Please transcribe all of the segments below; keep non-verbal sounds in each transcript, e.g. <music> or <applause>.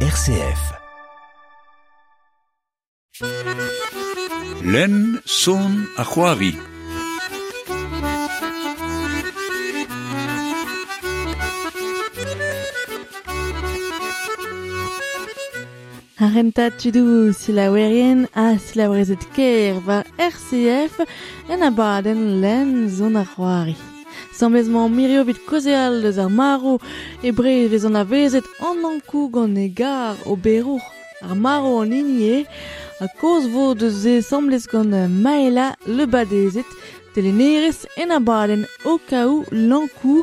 RCF. Len son a c'hoari. Arrenta tudou silawerien a silawerezet ker war RCF en abaden len zon ar Samlezman mirio bit kozeal eus ar maro e bre vez an avezet an ankou gant e gar o berour. Ar maro an inie a koz vo deus e samlez gant maela le badezet telenerez en abaden o kaou lankou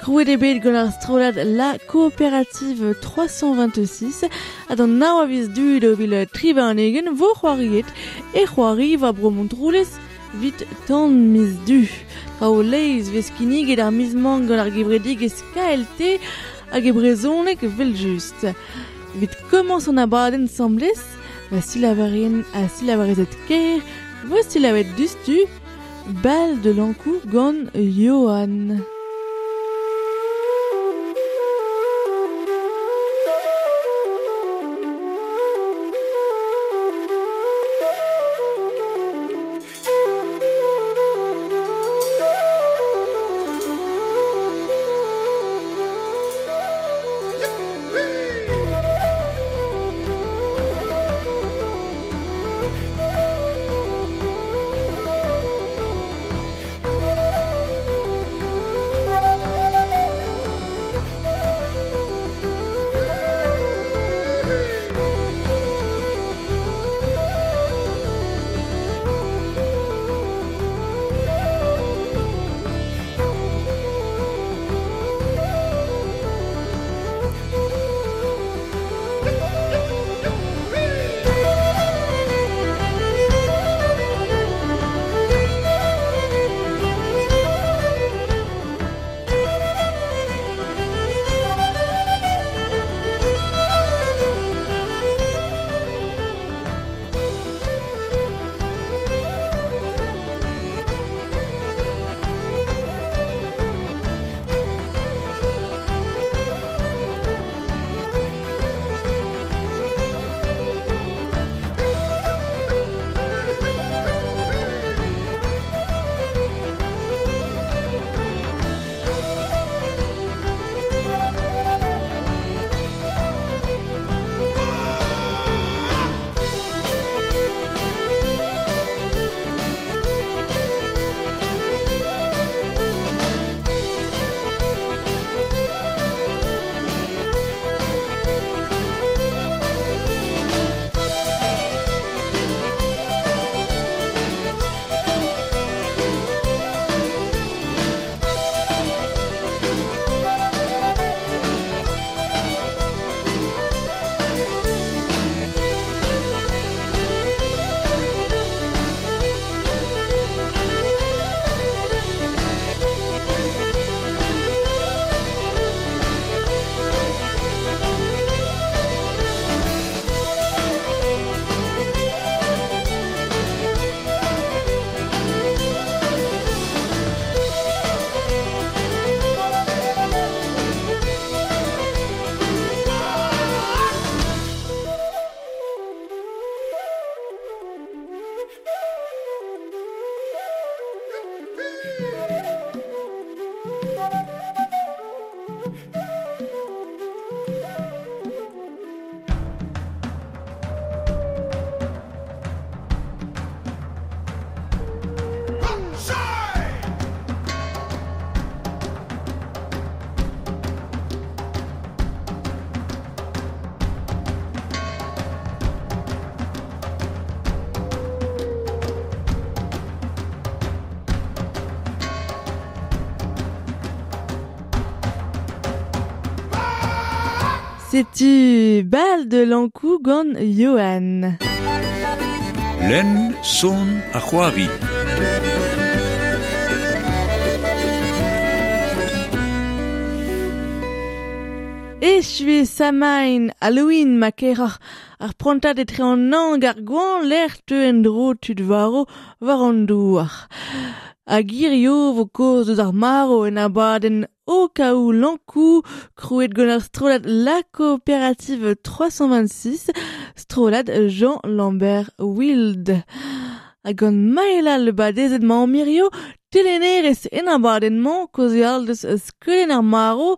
Krouet ebet gant ar strolad la kooperative 326 adan d'an nao aviz du da vil triva an egen vo c'hoariet e c'hoari va bromont roulez vit tan mis du. Pa o leiz vez kinig e dar miz mangol ar gebredig ez kaelte hag e brezonek vel just. Vit komans an abaden semblez, va silavarien a silavarezet ker, voa silavet dustu, bal de lankou gant Johan. C'est-tu bal de lankou gant Johan Len son a c'hoari. Echue samain Halloween ma ker ar, ar prontat etre an nang ar gwan l'air te en dro tud varo war an douar. a girio vo koz eus ar maro en abaden o kaou lankou krouet gant ar strolad la coopérative 326 strolad Jean Lambert Wild. A gant maela le badezet ma an mirio telenerez en abaden man koz e al deus skelen ar maro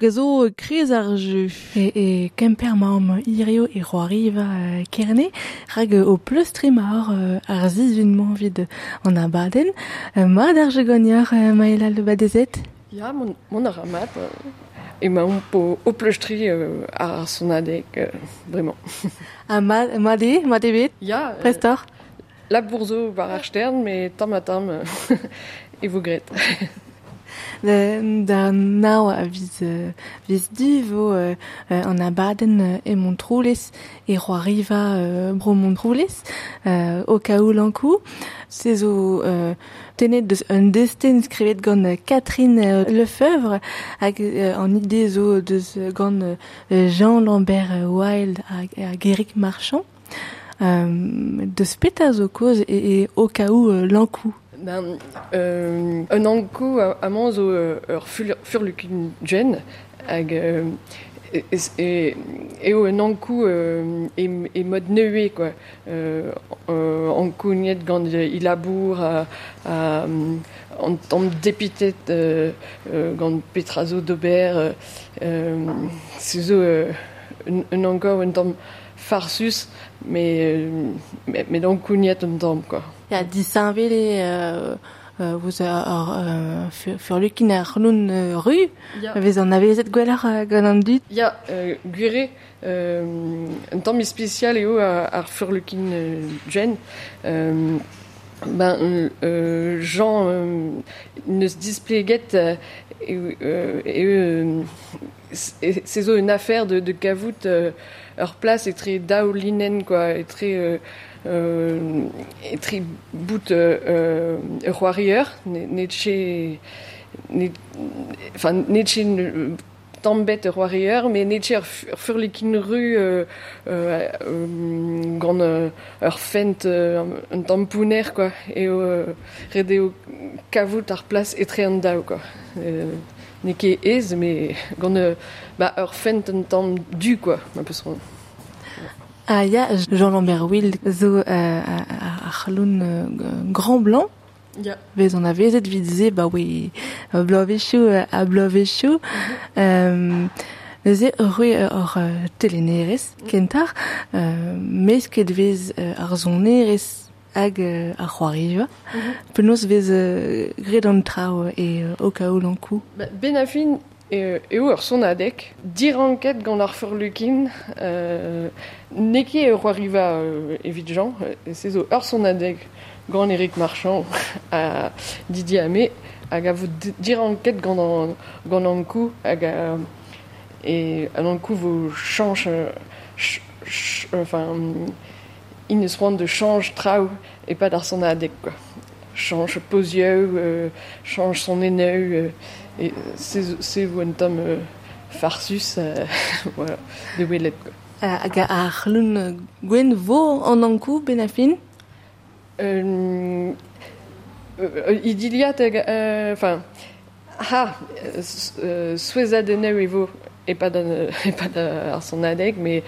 gezo krez ar jeu. E, e kemper maom irio e roariva uh, kerne, rag o pleus tremar uh, ar zizun vid an abaden. Uh, ma d'ar jegoniar uh, maela le badezet Ja, mon, mon ar amat, uh, e ma on po o uh, ar sonadek, uh, vraiment. A <laughs> ma, ma de, ma de bet, Ja, uh, prestor la bourzo war ar stern, me tam a tam e vo gret. Da, da nao a viz, uh, viz du vo uh, uh, an abaden uh, e e roariva uh, bro Montroulez uh, o kaou lankou. Se zo uh, tenet deus un destin skrivet gant uh, Catherine uh, Lefebvre hag uh, an ide zo deus uh, gant uh, Jean Lambert uh, Wild hag uh, Geric Marchand. Um, deus peta zo koz e, e o kaou uh, lankou. Ben, euh, un anko a, a man zo euh, ur fur- furlukin jen, hag euh, e, e, eo un anko euh, e, e mod neue, quoi. Euh, euh, anko niet gant euh, il labour a, a an tam depitet gant petrazo d'ober, se un, un anko un tam farsus, mais, mais, mais niet un tam, quoi. Ja, disanvele euh, euh, vous ru, Ja. vez an avezet gwelar euh, gant an dut. Ja, euh, un temps spécial eo ar, euh, jen. Euh, ben, euh, Jean ne se displéguet euh, et, et c'est une affaire de, de leur place est très daolinen quoi est très euh, bout euh, chez net enfin net chez euh, tambet roirieur mais net chez furlikin rue euh, euh, gant ur fent un tampouner quoi et euh, rede o kavout ar place et très an dao quoi. Ne ket ez mais gant bah ur fent un du quoi un peu son Ah ya, Jean Lambert Wild zo euh, loun euh, grand blanc, ja vez an avezet vidze, ba oui, euh, euh, a blovechou. Euh, Leze rue ur euh, telenerez, kentar, euh, mes ket vez euh, ar zonerez hag euh, ar c'hoariva. Penaos vez euh, an trao e euh, o kaou lankou. Bah, ben a fin e, eo ur son adek, diranket gant ar furlukin, euh, neke e roariva euh, evit Jean, euh, se zo ur son adek gant Eric Marchand <laughs> a Didier Amé, hag a vo di- diranket gant an, gant an kou, hag a, e an an kou vo de change trao e pa d'ar son adek, quoi. Change posieux, euh, change son eneu, euh, et c'est c'est un tom euh, farsus euh, <laughs> voilà de welet quoi. Euh, hag a ar loun euh, gwen vo an ankou ben a fin. Euh, euh, idiliat euh, enfin ha euh, soueza de neu evo et pas d'un <laughs> et pas d'un ar son adeg mais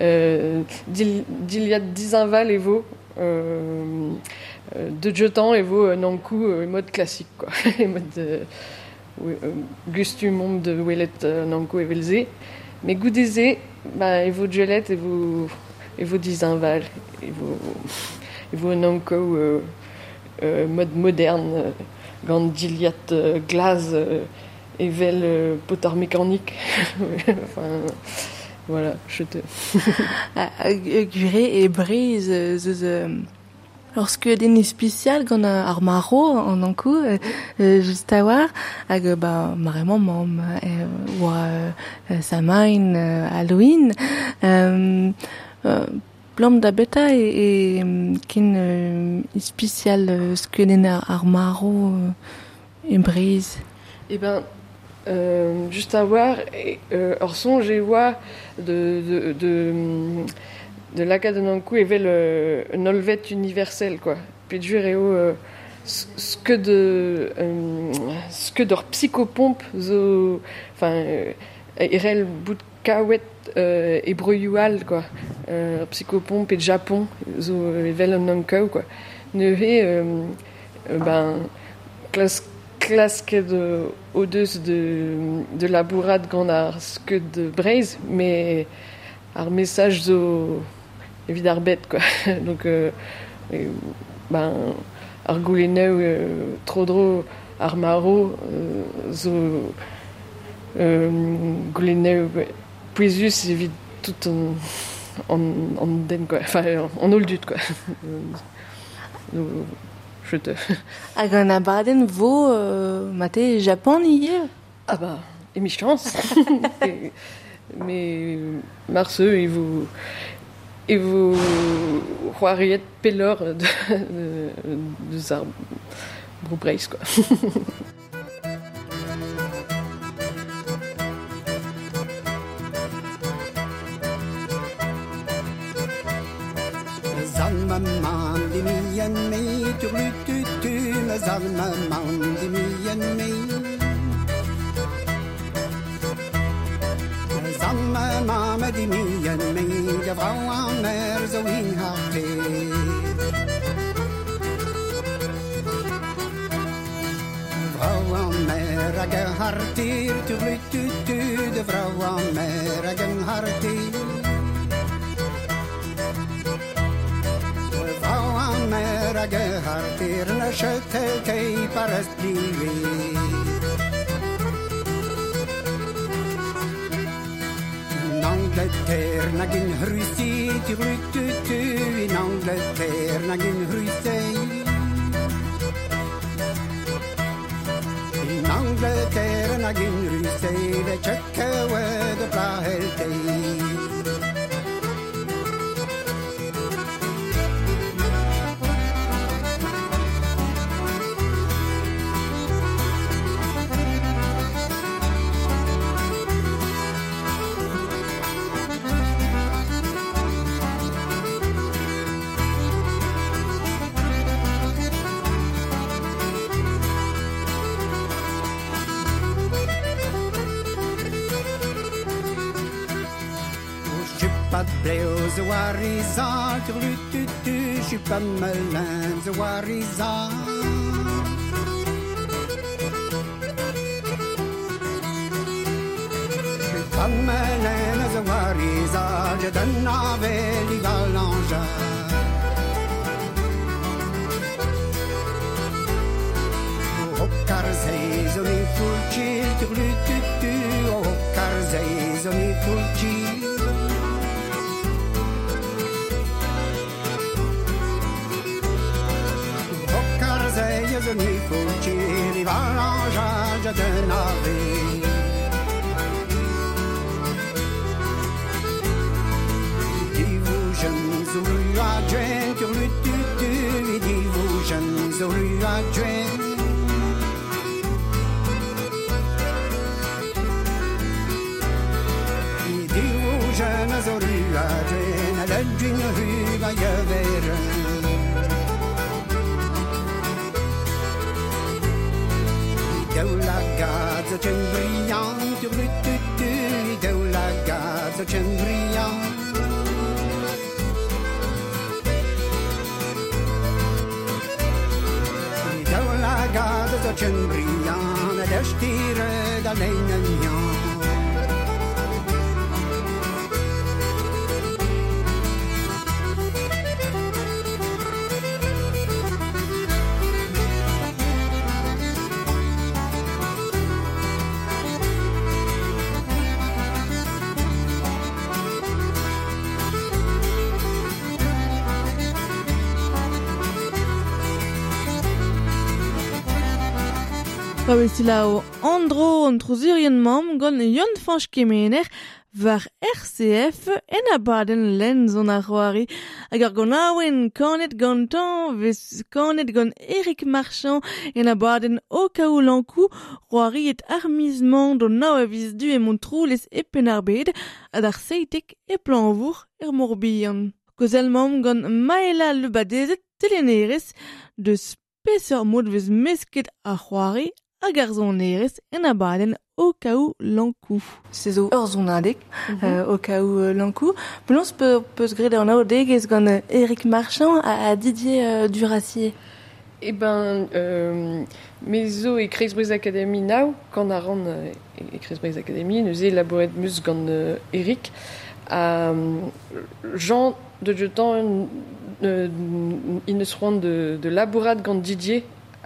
euh, dil, diliat dizinval evo euh, euh, de jetant evo un ankou euh, mode classique quoi <laughs> mode euh, euh, gustu monde de welet euh, nanko evelze mais goudeze bah evo gelet evo evo dizinval evo evo un nanko euh, euh, mode moderne euh, gant diliat euh, glace euh, evel euh, potar mécanique. <laughs> Enfin voilà je te <laughs> Ah, euh, e breiz euh, zeus euh, lorsque den spécial gant ar maro an ankou euh, euh, just a war hag euh, ba maremañ mam euh, oa euh, euh, samain euh, Halloween euh, euh, Blam da beta e, e kin euh, spécial euh, skeudenn ar, euh. Eh ben, euh, juste à voir, euh, or son, j'ai vois de, de, de, de Nankou, et le un universel, quoi. Réo, euh, ce que de euh, ce que leur psychopompe zo enfin euh, irel bout kawet euh, et broyual quoi euh, psychopompe et Japon zo evel ankau quoi ne euh, euh, ben classe classe que de odeus de de la bourrade gant ar ce que de braise mais ar message zo evit ar bête quoi. <laughs> Donc euh, et, ben ar gouleneu euh, tro-dro ar maro euh, zo euh, gouleneu pouezus evit tout en, en, en den quoi. Enfin en oldut quoi. <laughs> Euh, je te <laughs> Hag an abadenn vo euh, mate Japon hier ah bah et mes chances mais Marceux et vous et vous croiriez pelor de, de, de ça Broubreis quoi ገብራዋ መር ዘዊን ሃብቴ Vrouwen merken hartier, tu tu tu, de vrouwen merken hartier. Vrouwen merken hartier, ne schutte kei paras blivet. Angleterna gyn hrwysi ti rwytyty yn Angleterna gyn hrwysi Yn Angleterna gyn hrwysi fe tjekke wedd y bra heltei pas de blé aux tutu, je suis pas Warizan. Je suis pas melun aux Warizan, je donne avec les galanges. Oh, carzei, zoni fulci, sur le tutu, oh, carzei, zoni fulci. Zoni fulci, li galanges de nave. Tutu, dis-vous, jeunes ou adjoints. Dis-vous, jeunes ou adjoints, à la d'une rue, va y avoir Deu gazetün brillante deu la gazza cembria deu la gazza cembria ed estire da lei nel Pa lao Andro an trouzirien mam gant yon fanch kemener war RCF en abaden len zon ar c'hoari hag ar gant aouen kanet gantan vez kanet gant Eric Marchand en abaden o kaou lankou c'hoari et armizman don nao aviz du e mont troulez e penarbed ad ar seitek e planvour er morbihan. Kozel mam gant maela lebadezet telenerez de spesor mod vez mesket a c'hoari a garzonnerez en abadenn o kaou lankou. Se zo ur zonadek, mm -hmm. uh, o kaou uh, lankou. Penaos pe, peus gret an ao degez gant uh, Eric Marchand a Didier uh, Duracier. Eh ben, euh, mezo e Kreisbreuz Academy now, quand a ran euh, e Kreisbreuz Academy, neus e laboret mus gant euh, Eric, euh, Jean de Jetan euh, il ne se rend de, de labourat gant Didier,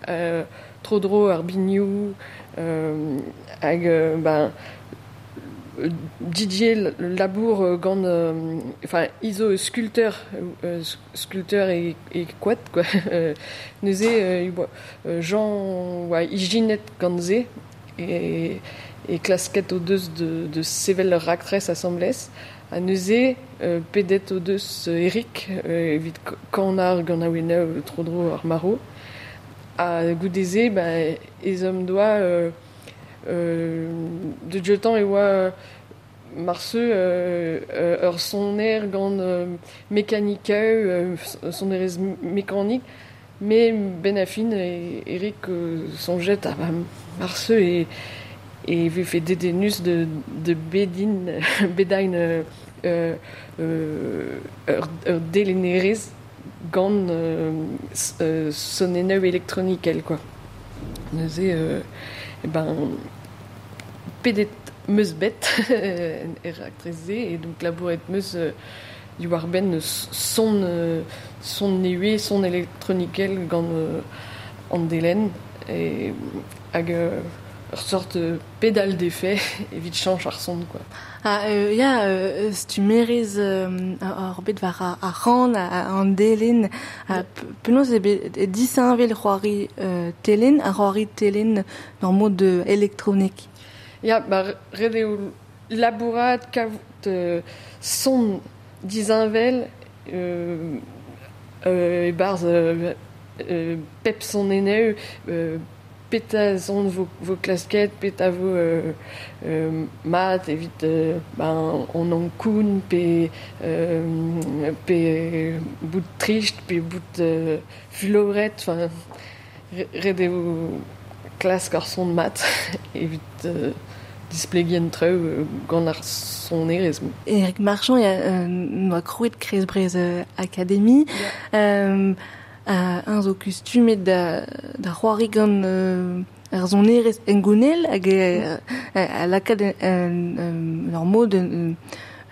euh, trodro ar bignou, euh, euh, ben, Didier labour euh, enfin iso sculpteur sculpteur et et quoi. <laughs> Quoi Jean ouais hygiène ganze et et clasquette aux deux de de sevel actress assemblées à nous est euh, pedet aux Eric euh, vite quand on a gant a wena trop drôle armaro à goudézé ben les hommes doit euh, euh, de jetant et marceux euh, ur son air euh, mécanique son air mécanique mais ben affine et Eric euh, son jet à bah, marceux et et vu fait dédénus de de bedin <laughs> bedain euh, euh, ur, ur délénérés gant euh, euh, son éneu électronique elle quoi. Nous euh, et ben pedet meus bet <laughs> er actrice et donc la bourrette meus euh, du warben son son neué son électroniquel gant en et hag sorte euh, pédale d'effet <laughs> et vite change ar son quoi Ah, euh, ya, euh, tu merez euh, ar bet var a, a ran a, an delen, a penaos e, e disanvel c'hoari euh, telen, a c'hoari telen nor mod de elektronik. Ya, bah, red eo labourat kavout euh, son dizinvel euh, euh, e barz euh, euh, pep son eneu euh, peta son vo, vo klasket, peta vo euh, euh, mat, evit euh, ben, on an koun, pe, euh, bout tricht, pe bout <laughs> euh, fuloret, enfin, red eo klask ar son mat, evit euh, displégien treu gant ar son erez. Eric Marchand, ya euh, noa krouet Kreisbrez euh, Academy, euh, a un zo kustumet da, da c'hoari gant euh, ar zon erez engounel hag e, a, a lakad en, en, ur mod euh,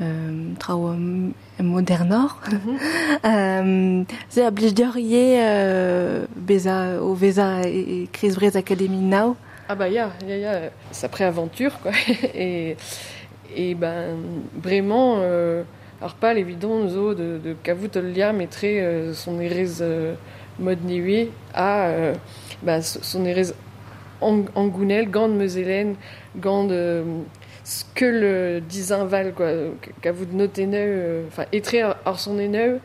euh, trao um, modernor. <laughs> euh, ze a blij euh, beza, o veza e, e now. Ah bah ya, ya, ya, sa pré-aventure quoi. <laughs> et, et ben vraiment euh, alors pas l'évident zo de, de kavout lia mettrait euh, son erez euh, mode nuit à euh, bah, son erez ang angounel gant meuselen gant de ce que le disinval quoi kavout noteneu enfin euh, etre ar son eneu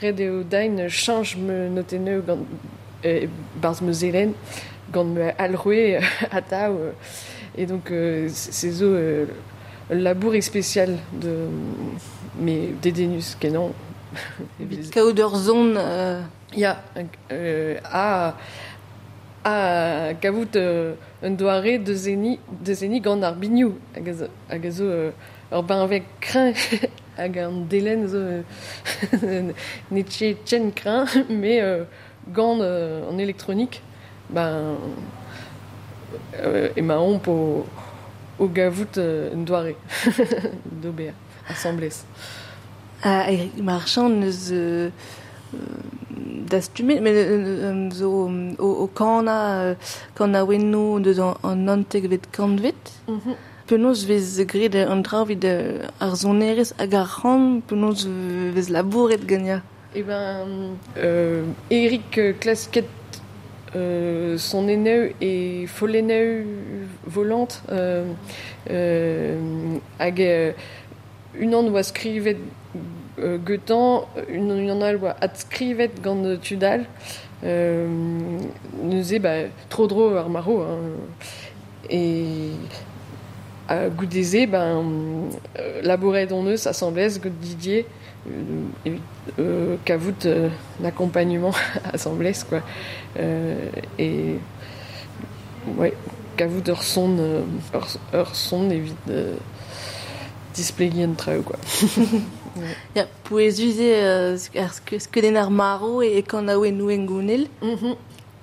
red eo dain change me noteneu gant euh, barz meuselen gant me alroué <laughs> à ta euh, et donc euh, c'est zo euh, labour spécial de mais dédénus kenan <laughs> Evit kaout ur zon euh, euh, a a kavout euh, un doare de zeni de zeni gant ar bignou. Hag a zo- hag a zo euh, ur ben avec crin hag an delen zo euh, <laughs> netche tchen crin <laughs> mais euh, gant euh, en électronique ben euh, e ma omp o o gavout euh, un doare d'ober assemblés a Eric Marchand neus euh, d'astumet, mais euh, euh, euh, o, kana, kana wenno deus an, an anteg vet. Penaos vez an euh, ar zonerez hag ar ran, penaos vez labouret ganya. Eh ben, euh, Eric euh, son aîneu et folleneu volante, euh, euh, hag une an oa skrivet euh, getan, une, une an al oa adskrivet gant tudal, euh, neuze, bah, trop dro ar maro, hein. et à Goudézé, ben, euh, labourait dans eux, s'assemblait, que Didier, euh, euh, euh, l'accompagnement <laughs> assemblée, quoi. Euh, et, ouais, qu'avout leur son, euh, leur, leur son évite quoi. <laughs> Ja, poezuze euh, e oe nou engounel. Mhm.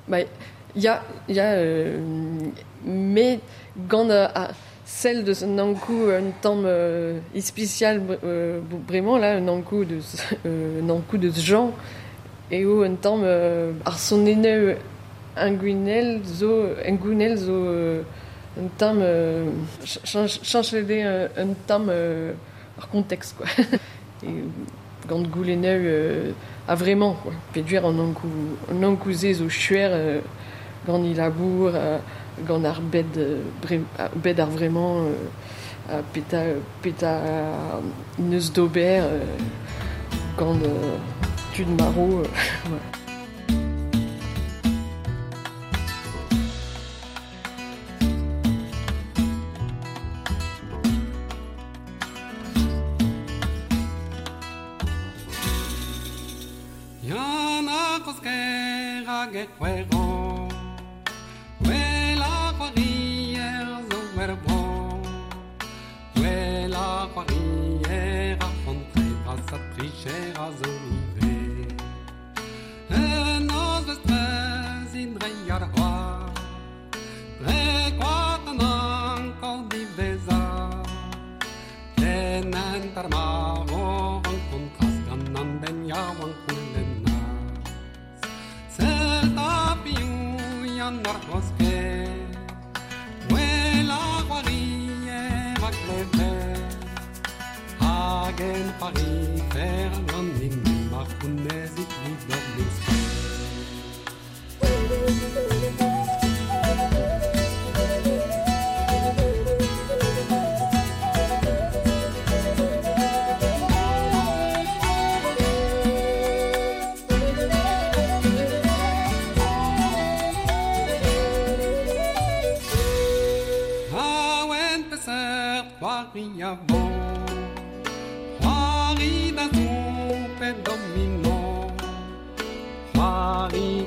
Bah, il y a, il y a euh, mais gant a, a celle de ce nankou un temps euh, spécial euh, vraiment là un nankou de euh, nankou de Jean et où un temps euh, ar son ene inguinel zo euh, un temps euh, un, temps euh, ar contexte quoi. <laughs> Et gant gouleneu euh, a vraiment quoi. Péduire en nankou en zo chuer euh, gant il euh, euh, vraiment euh, a peta peta une eus d'auber euh, gant euh, tud maro euh, <laughs> barcos que Huela guarille va clever Hagen pari fer non in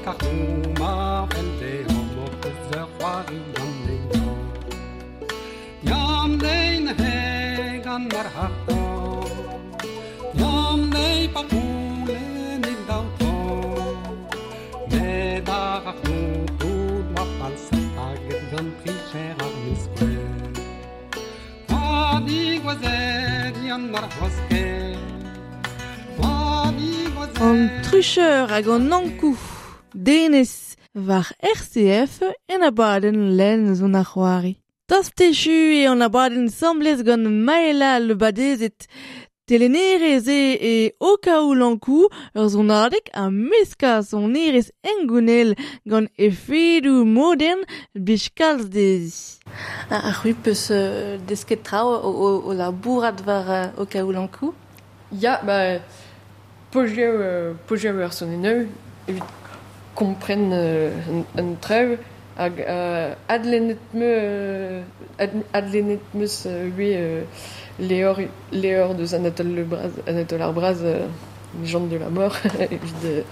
C'hoari kartou mar vente Homo peser c'hoari gant neio Yam dein heg an ar harto Yam dei pa koule nil dauto Med ar hartou tout ma falsa Haget gant pricher ar miskwe C'hoari gwazer yan ar hoske C'hoari gwazer An trucheur hag an nankou. denez war RCF en abaden len zon ar c'hoari. Das techu e an abaden samblez gant maela le badezet Telenérez e e okaou lankou ur zon adek a meska son nerez engounel gant efedou modern bishkalz dezi. A c'hui peus desket trao o la bourad war okaou lankou Ya, ba, pojeu ur son eneu, evit kompren un, un treu, hag adlenet leor deus Anatole, le Braz, Anatole Arbraz, euh, légende de la mort, <laughs> euh,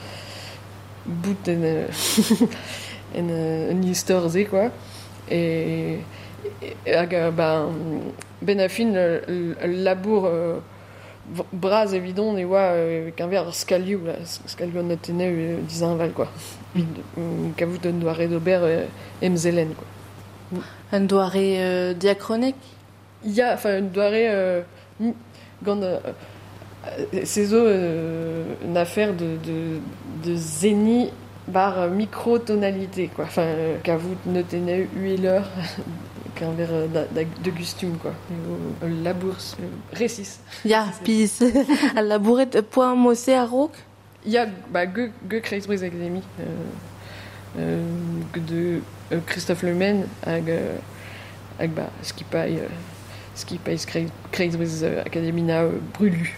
bout <laughs> en, euh, en, euh, un histoire quoi. Et, et labour v- bras évident ne oa euh, qu'un verre scaliou là. Scaliou an atene euh, dizan val quoi. Mm. kavout un doare d'ober euh, emzelen quoi. Un doare euh, diachronek. il y a enfin un doare euh, mm, gant euh, euh, c'est zo euh, une affaire de de de zéni bar microtonalité quoi. Enfin euh, kavout ne tene <laughs> qu'un verre euh, de gustum quoi Et, euh, labour euh, récis Ja, pis al labouret e poa mosse a rok. Il y a bah, Kreisbris Academy, euh, euh, de euh, Christophe Lemen, avec, euh, bah, ce qui paye, euh, ce qui paye Academy na euh, brûlu.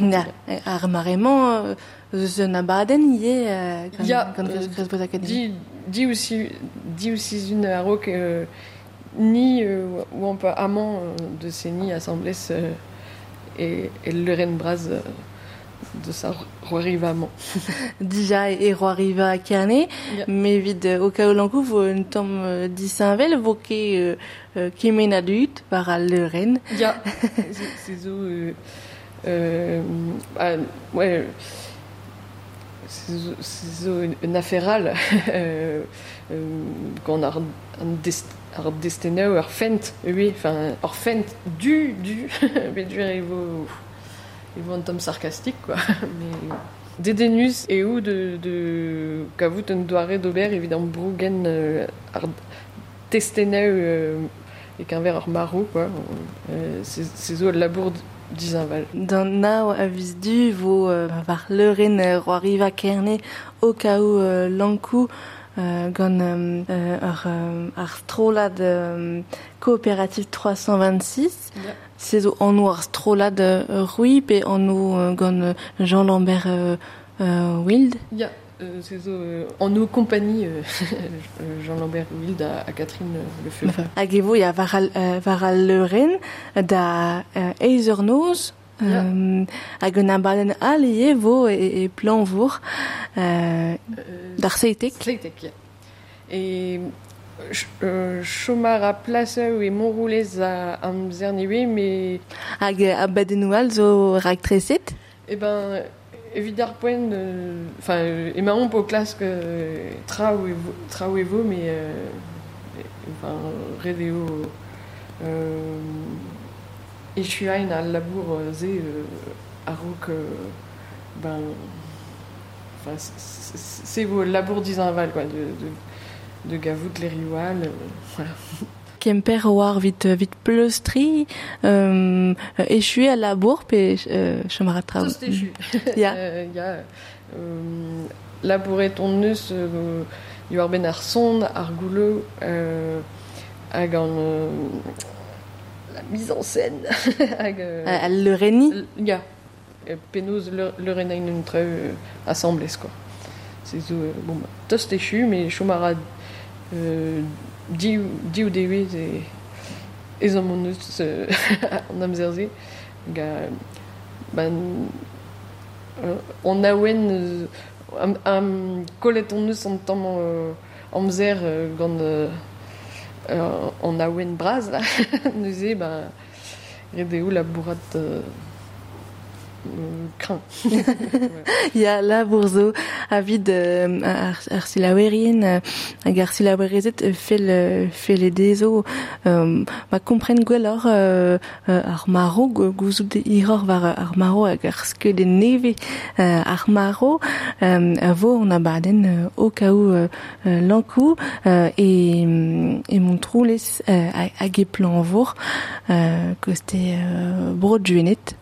Ja, ar marement euh, eus un abaden ie euh, gant, Ya, gant euh, Cresbos Academy. Dis, dis aussi, une à euh, ni euh, ou on peut amant euh, de ces nids assemblés euh, et, et le reine bras euh, de sa roi rivament. Dija e roi riva a kerne, Ya. me vid euh, o kaolankou vo un tom euh, disanvel vo ke euh, euh, kemen adut par leuren. Ja, c'est- euh, ah, ouais. C'est une, une euh, qu'on a un ar desteneu ar fent, oui, enfin, ar fent du, du, <laughs> mais du il vaut, il vaut un tome sarcastique, quoi. <laughs> Mais Dedenus et ou de, de kavout un doare d'ober évidemment brugen euh, ar testeneu euh, et qu'un verre ar marou, quoi. Euh, c'est c'est zo le labour d'Isinval. Dan nao a viz du vo euh, var leuren euh, roi riva kerne o kao euh, lankou euh, gant euh, euh, ar, euh, ar euh, coopérative 326. Ja. C'est zo an ar strolad euh, rui pe an euh, gant euh, Jean Lambert euh, euh, Wild. Ja, euh, euh, en nos compagnies, euh, <laughs> euh, Jean-Lambert Wild à, à Catherine euh, Le Feu. Hag e vo ya var al, euh, var al leuren da euh, euh, hag un abaden al e vo e, e plan vor euh, Euh, d'ar seitek. Sleitek, ja. Et ch- euh, chomar a place et Montroulez à Amzerniwe, mais hag euh, abaden al zo rag treset. eh ben, point, euh, enfin, euh, et pour classe que euh, tra ou evo, ou evo, mais euh, et- enfin, redéo, euh, et je suis à un labour euh, zé, euh, à rook, euh, ben, enfin, c'est- vos labour d'Isinval, quoi, de, de, de Gavout, les Rioual, euh, voilà. <laughs> Kemper war vit vit pleustri euh, échoué à la bourre pe euh, chomara tra. Tous déchus. <laughs> Ya. <laughs> Euh, Il y a euh, labourer ton neus, euh, il y a ben ar sonde, ar gouleux, euh, hag an, euh, la mise en scène. <laughs> hag, euh, al le reni Ya. Yeah. Penaos le, le renañ un treu euh, assemblés, quoi. C'est zo, euh, bon, bah, tos techu, mais chomara euh, di, di ou dewe e ez an mon eus euh, <laughs> an amzerze. Hag, ben, euh, on a aouen euh, am, am kolet on eus an tamm euh, amzer euh, gant... Euh, euh, on a wen braz là neuze ba redeo la bourrate <laughs> ar silawerien euh, hag ar silawerezet euh, fel euh, e dezo euh, ma kompren gwellor euh, euh, ar maro go- gouzout de iror var euh, ar maro hag ar ske de neve ar maro a vo on a baden o kaou euh, euh, lankou euh, et et mon hag- hag e plan euh, bro juenet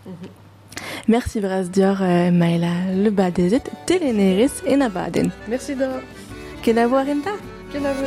Merci braz dior euh, Maëla le badezet teleneris en abaden. merci de Ken a voir enta? quel aveu